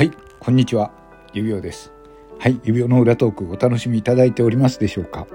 はい、こんにちは。指輪です。はい、指輪の裏トークお楽しみいただいておりますでしょうか。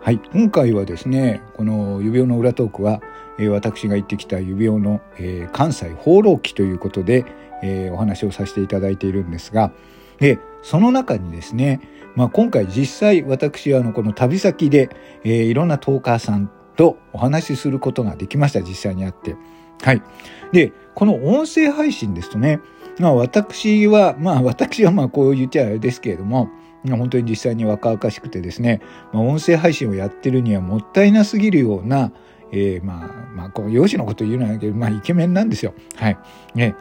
はい、今回はですね、この指輪の裏トークは、えー私が行ってきた指輪の、えー関西放浪記ということで、えーお話をさせていただいているんですが、で、その中にですね、まあ、今回実際私はあのこの旅先で、えーいろんなトーカーさんとお話しすることができました、実際にあって。はい。で、この音声配信ですとね、まあ私は、まあ 私はまあこう言っちゃあれですけれども、本当に実際に若々しくてですね、まあ音声配信をやってるにはもったいなすぎるような、えーまあ、まあこう容姿のこと言うのはけど、まあイケメンなんですよ。はい。ね。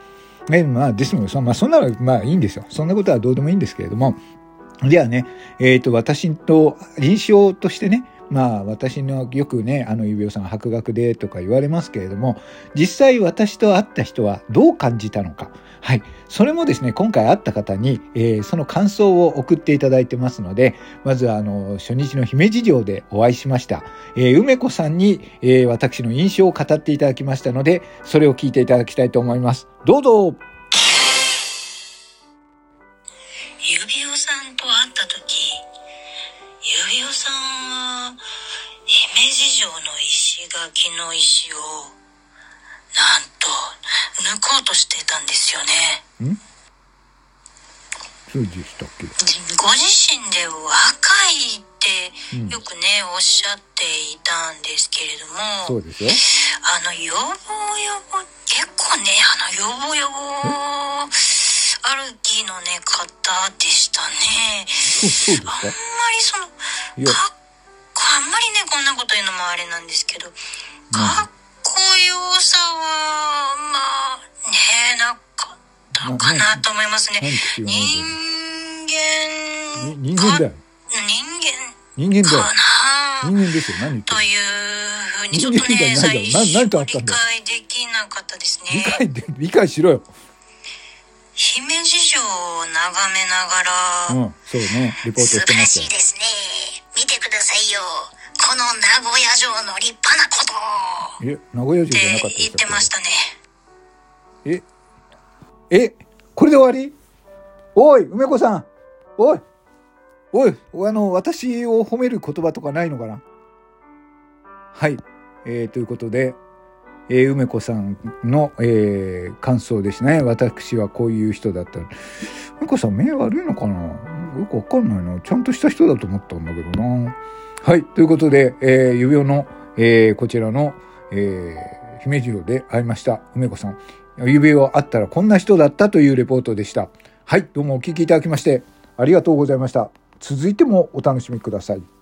ね、まあですので、まあそんなのまあいいんですよ。そんなことはどうでもいいんですけれども、ではね、えっ、と、私と印象としてね、まあ私のよくね、あの指輪さん博学でとか言われますけれども、実際私と会った人はどう感じたのか。はい。それもですね、今回会った方に、えーその感想を送っていただいてますので、まずはあの、初日の姫路城でお会いしました。えー梅子さんに、えー私の印象を語っていただきましたので、それを聞いていただきたいと思います。どうぞ指輪さんと会った時指輪さんは姫路城の石垣の石をなんと抜こうとしていたんですよね。そうでしたっけ？ご自身で若いってうん。よくね、おっしゃっていたんですけれどもそうですよ。あの、よぼよぼ、結構ね、あの、よぼよぼ歩きのね、方でしたね。そう、そうですか？あんまりその、かこと言うのもあれなんですけど、かっこよさは、まあ、ね、なかったかなと思いますね。人間に人間だよ。人人間だよ人間ですよ。何言ってるというふうにちょっとね、最初理解できなかったです理ね。解で、理解しろよ。姫路城を眺めながら、うん、そうね。レポート素晴らしてますよしい。ですね。見てくださいよ。この名古屋城の立派なことえ、名古屋っ城じゃなかった言ったてましたね。え、え、これで終わり？おい、梅子さんおいおい、あの、私を褒める言葉とかないのかな？はい。えーということで、えー梅子さんの、えー感想ですね。私はこういう人だった。梅子さん目悪いのかな？よくわかんないな。ちゃんとした人だと思ったんだけどな。はい。ということで、えー指輪の、えーこちらの、えー姫路城で会いました。梅子さん。指輪あったらこんな人だったというレポートでした。はい。どうもお聞きいただきまして、ありがとうございました。続いてもお楽しみください。